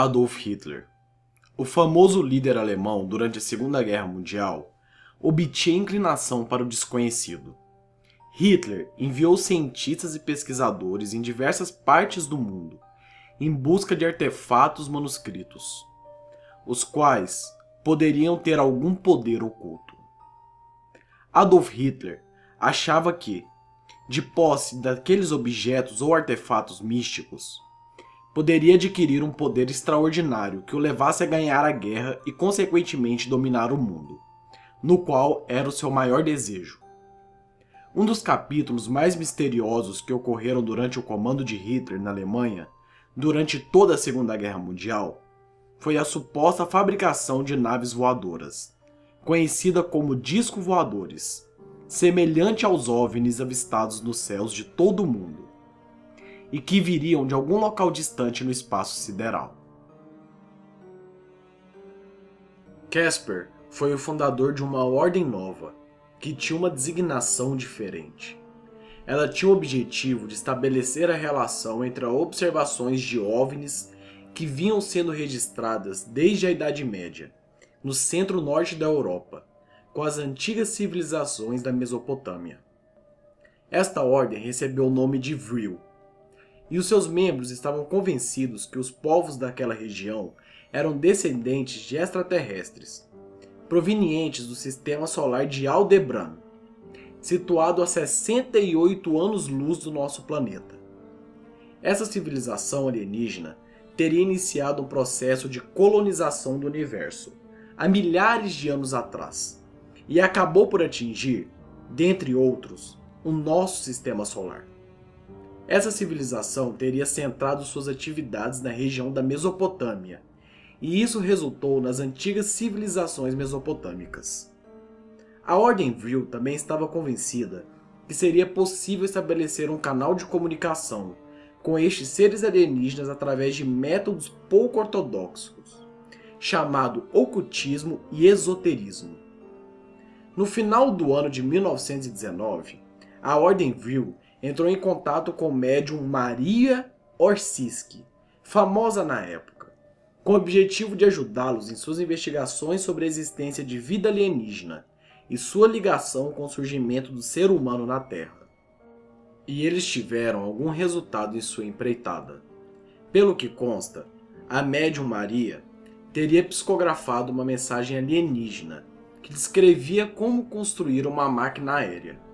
Adolf Hitler. O famoso líder alemão durante a Segunda Guerra Mundial obtinha inclinação para o desconhecido. Hitler enviou cientistas e pesquisadores em diversas partes do mundo em busca de artefatos manuscritos, os quais poderiam ter algum poder oculto. Adolf Hitler achava que, de posse daqueles objetos ou artefatos místicos, poderia adquirir um poder extraordinário que o levasse a ganhar a guerra e, consequentemente, dominar o mundo, no qual era o seu maior desejo. Um dos capítulos mais misteriosos que ocorreram durante o comando de Hitler na Alemanha, durante toda a Segunda Guerra Mundial, foi a suposta fabricação de naves voadoras, conhecida como disco voadores, semelhante aos OVNIs avistados nos céus de todo o mundo e que viriam de algum local distante no espaço sideral. Casper foi o fundador de uma ordem nova, que tinha uma designação diferente. Ela tinha o objetivo de estabelecer a relação entre as observações de OVNIs que vinham sendo registradas desde a Idade Média, no centro-norte da Europa, com as antigas civilizações da Mesopotâmia. Esta ordem recebeu o nome de Vril, e os seus membros estavam convencidos que os povos daquela região eram descendentes de extraterrestres, provenientes do sistema solar de Aldebaran, situado a 68 anos-luz do nosso planeta. Essa civilização alienígena teria iniciado um processo de colonização do universo há milhares de anos atrás e acabou por atingir, dentre outros, o nosso sistema solar. Essa civilização teria centrado suas atividades na região da Mesopotâmia, e isso resultou nas antigas civilizações mesopotâmicas. A Ordem Vril também estava convencida que seria possível estabelecer um canal de comunicação com estes seres alienígenas através de métodos pouco ortodoxos, chamado ocultismo e esoterismo. No final do ano de 1919, a Ordem Vril entrou em contato com o médium Maria Orsiski, famosa na época, com o objetivo de ajudá-los em suas investigações sobre a existência de vida alienígena e sua ligação com o surgimento do ser humano na Terra. E eles tiveram algum resultado em sua empreitada. Pelo que consta, a médium Maria teria psicografado uma mensagem alienígena que descrevia como construir uma máquina aérea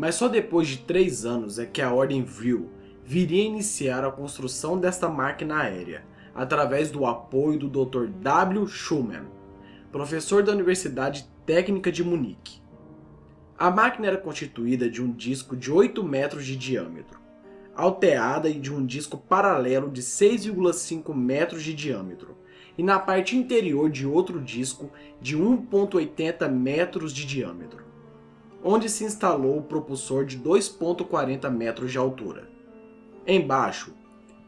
mas só depois de três anos é que a Ordem Vril viria iniciar a construção desta máquina aérea, através do apoio do Dr. W. Schumann, professor da Universidade Técnica de Munique. A máquina era constituída de um disco de 8 metros de diâmetro, alteada e de um disco paralelo de 6,5 metros de diâmetro, e na parte interior de outro disco de 1,80 metros de diâmetro onde se instalou o propulsor de 2,40 metros de altura. Embaixo,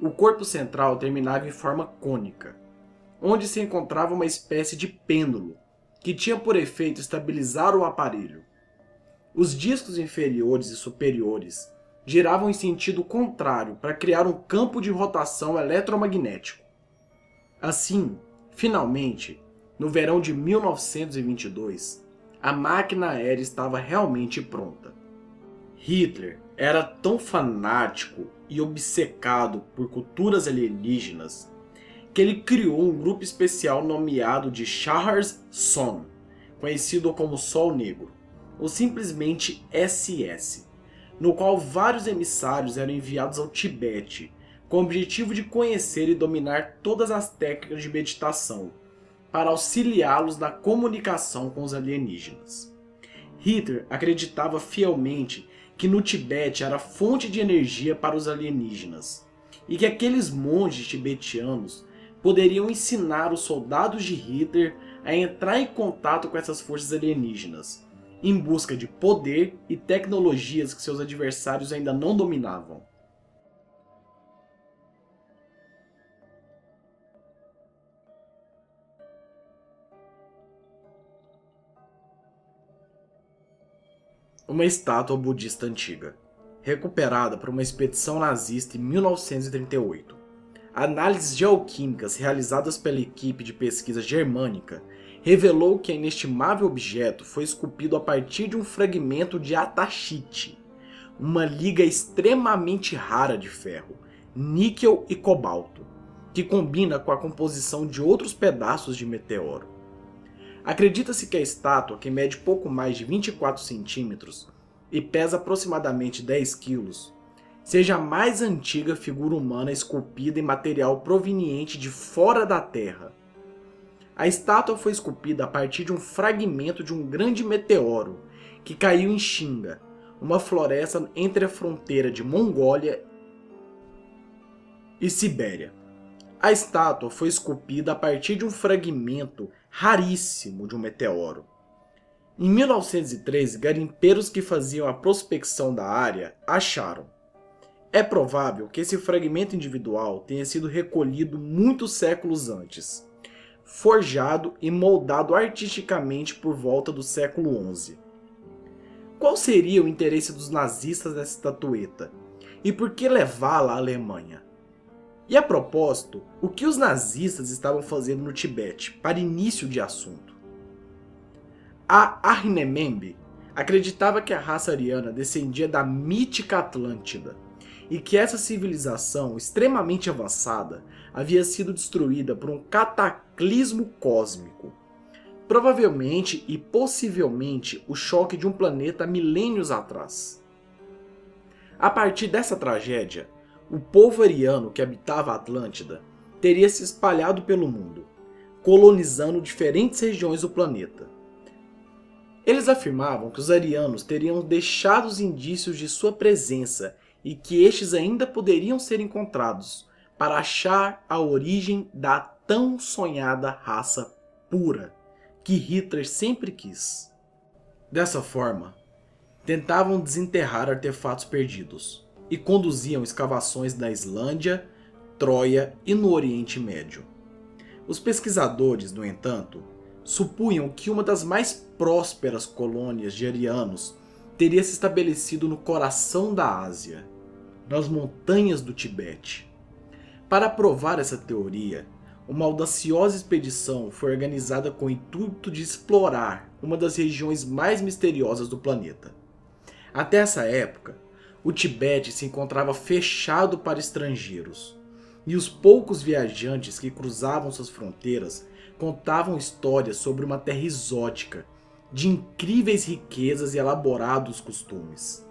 o corpo central terminava em forma cônica, onde se encontrava uma espécie de pêndulo, que tinha por efeito estabilizar o aparelho. Os discos inferiores e superiores giravam em sentido contrário para criar um campo de rotação eletromagnético. Assim, finalmente, no verão de 1922, a máquina aérea estava realmente pronta. Hitler era tão fanático e obcecado por culturas alienígenas que ele criou um grupo especial nomeado de Shahars Son, conhecido como Sol Negro, ou simplesmente SS, no qual vários emissários eram enviados ao Tibete com o objetivo de conhecer e dominar todas as técnicas de meditação para auxiliá-los na comunicação com os alienígenas. Hitler acreditava fielmente que no Tibete era fonte de energia para os alienígenas e que aqueles monges tibetianos poderiam ensinar os soldados de Hitler a entrar em contato com essas forças alienígenas, em busca de poder e tecnologias que seus adversários ainda não dominavam. Uma estátua budista antiga, recuperada por uma expedição nazista em 1938. análises geoquímicas realizadas pela equipe de pesquisa germânica revelou que a inestimável objeto foi esculpido a partir de um fragmento de atachite, uma liga extremamente rara de ferro, níquel e cobalto, que combina com a composição de outros pedaços de meteoro. Acredita-se que a estátua, que mede pouco mais de 24 centímetros e pesa aproximadamente 10 quilos, seja a mais antiga figura humana esculpida em material proveniente de fora da Terra. A estátua foi esculpida a partir de um fragmento de um grande meteoro que caiu em Xinga, uma floresta entre a fronteira de Mongólia e Sibéria. A estátua foi esculpida a partir de um fragmento raríssimo de um meteoro. Em 1913, garimpeiros que faziam a prospecção da área acharam é provável que esse fragmento individual tenha sido recolhido muitos séculos antes, forjado e moldado artisticamente por volta do século XI. Qual seria o interesse dos nazistas nessa estatueta? E por que levá-la à Alemanha? E a propósito, o que os nazistas estavam fazendo no Tibete para início de assunto? A Ahrinemembe acreditava que a raça ariana descendia da mítica Atlântida, e que essa civilização extremamente avançada havia sido destruída por um cataclismo cósmico. Provavelmente e possivelmente o choque de um planeta milênios atrás. A partir dessa tragédia, o povo ariano que habitava a Atlântida teria se espalhado pelo mundo, colonizando diferentes regiões do planeta. Eles afirmavam que os arianos teriam deixado os indícios de sua presença e que estes ainda poderiam ser encontrados para achar a origem da tão sonhada raça pura que Hitler sempre quis. Dessa forma, tentavam desenterrar artefatos perdidos e conduziam escavações na Islândia, Troia e no Oriente Médio. Os pesquisadores, no entanto, supunham que uma das mais prósperas colônias de arianos teria se estabelecido no coração da Ásia nas montanhas do Tibete. Para provar essa teoria, uma audaciosa expedição foi organizada com o intuito de explorar uma das regiões mais misteriosas do planeta. Até essa época, o Tibete se encontrava fechado para estrangeiros, e os poucos viajantes que cruzavam suas fronteiras contavam histórias sobre uma terra exótica, de incríveis riquezas e elaborados costumes.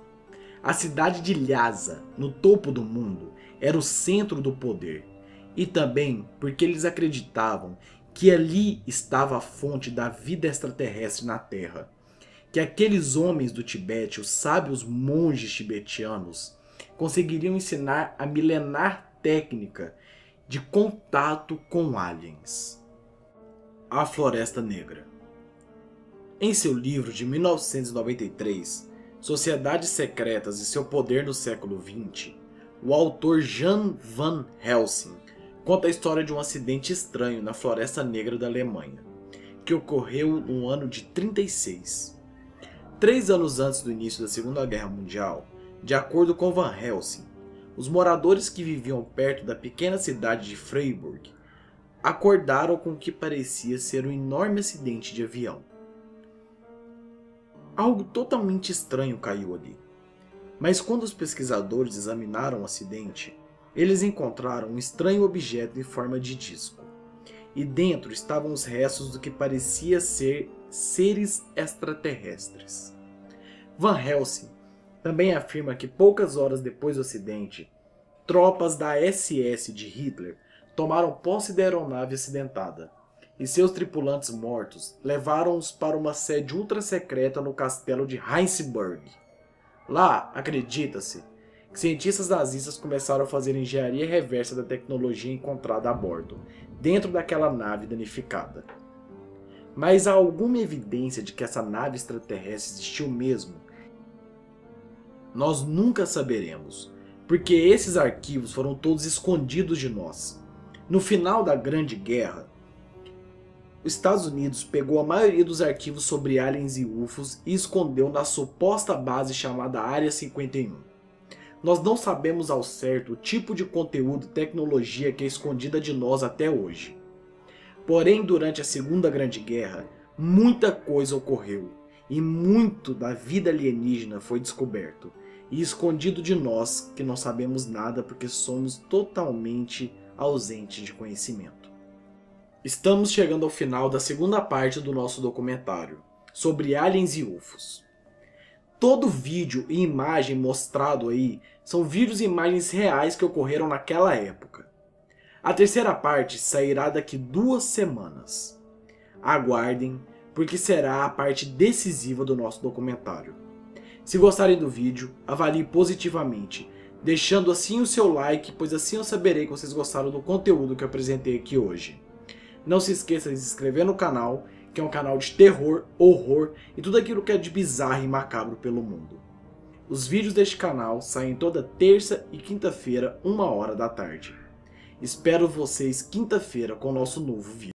A cidade de Lhasa, no topo do mundo, era o centro do poder. E também porque eles acreditavam que ali estava a fonte da vida extraterrestre na Terra. Que aqueles homens do Tibete, os sábios monges tibetianos, conseguiriam ensinar a milenar técnica de contato com aliens. A Floresta Negra. Em seu livro de 1993, Sociedades Secretas e seu poder no século XX, o autor Jan van Helsing conta a história de um acidente estranho na Floresta Negra da Alemanha, que ocorreu no ano de 36. Três anos antes do início da Segunda Guerra Mundial, de acordo com Van Helsing, os moradores que viviam perto da pequena cidade de Freiburg acordaram com o que parecia ser um enorme acidente de avião. Algo totalmente estranho caiu ali. Mas quando os pesquisadores examinaram o acidente, eles encontraram um estranho objeto em forma de disco. E dentro estavam os restos do que parecia ser seres extraterrestres. Van Helsing também afirma que poucas horas depois do acidente, tropas da SS de Hitler tomaram posse da aeronave acidentada e seus tripulantes mortos levaram-os para uma sede ultra secreta no castelo de Heinsberg. Lá, acredita-se, que cientistas nazistas começaram a fazer engenharia reversa da tecnologia encontrada a bordo, dentro daquela nave danificada. Mas há alguma evidência de que essa nave extraterrestre existiu mesmo? Nós nunca saberemos, porque esses arquivos foram todos escondidos de nós. No final da Grande Guerra, os Estados Unidos pegou a maioria dos arquivos sobre aliens e UFOs e escondeu na suposta base chamada Área 51. Nós não sabemos ao certo o tipo de conteúdo e tecnologia que é escondida de nós até hoje. Porém, durante a Segunda Grande Guerra, muita coisa ocorreu e muito da vida alienígena foi descoberto e escondido de nós que não sabemos nada porque somos totalmente ausentes de conhecimento. Estamos chegando ao final da segunda parte do nosso documentário sobre aliens e UFOs. Todo vídeo e imagem mostrado aí são vídeos e imagens reais que ocorreram naquela época. A terceira parte sairá daqui duas semanas. Aguardem, porque será a parte decisiva do nosso documentário. Se gostarem do vídeo, avalie positivamente, deixando assim o seu like, pois assim eu saberei que vocês gostaram do conteúdo que eu apresentei aqui hoje. Não se esqueça de se inscrever no canal, que é um canal de terror, horror e tudo aquilo que é de bizarro e macabro pelo mundo. Os vídeos deste canal saem toda terça e quinta-feira, uma hora da tarde. Espero vocês quinta-feira com o nosso novo vídeo.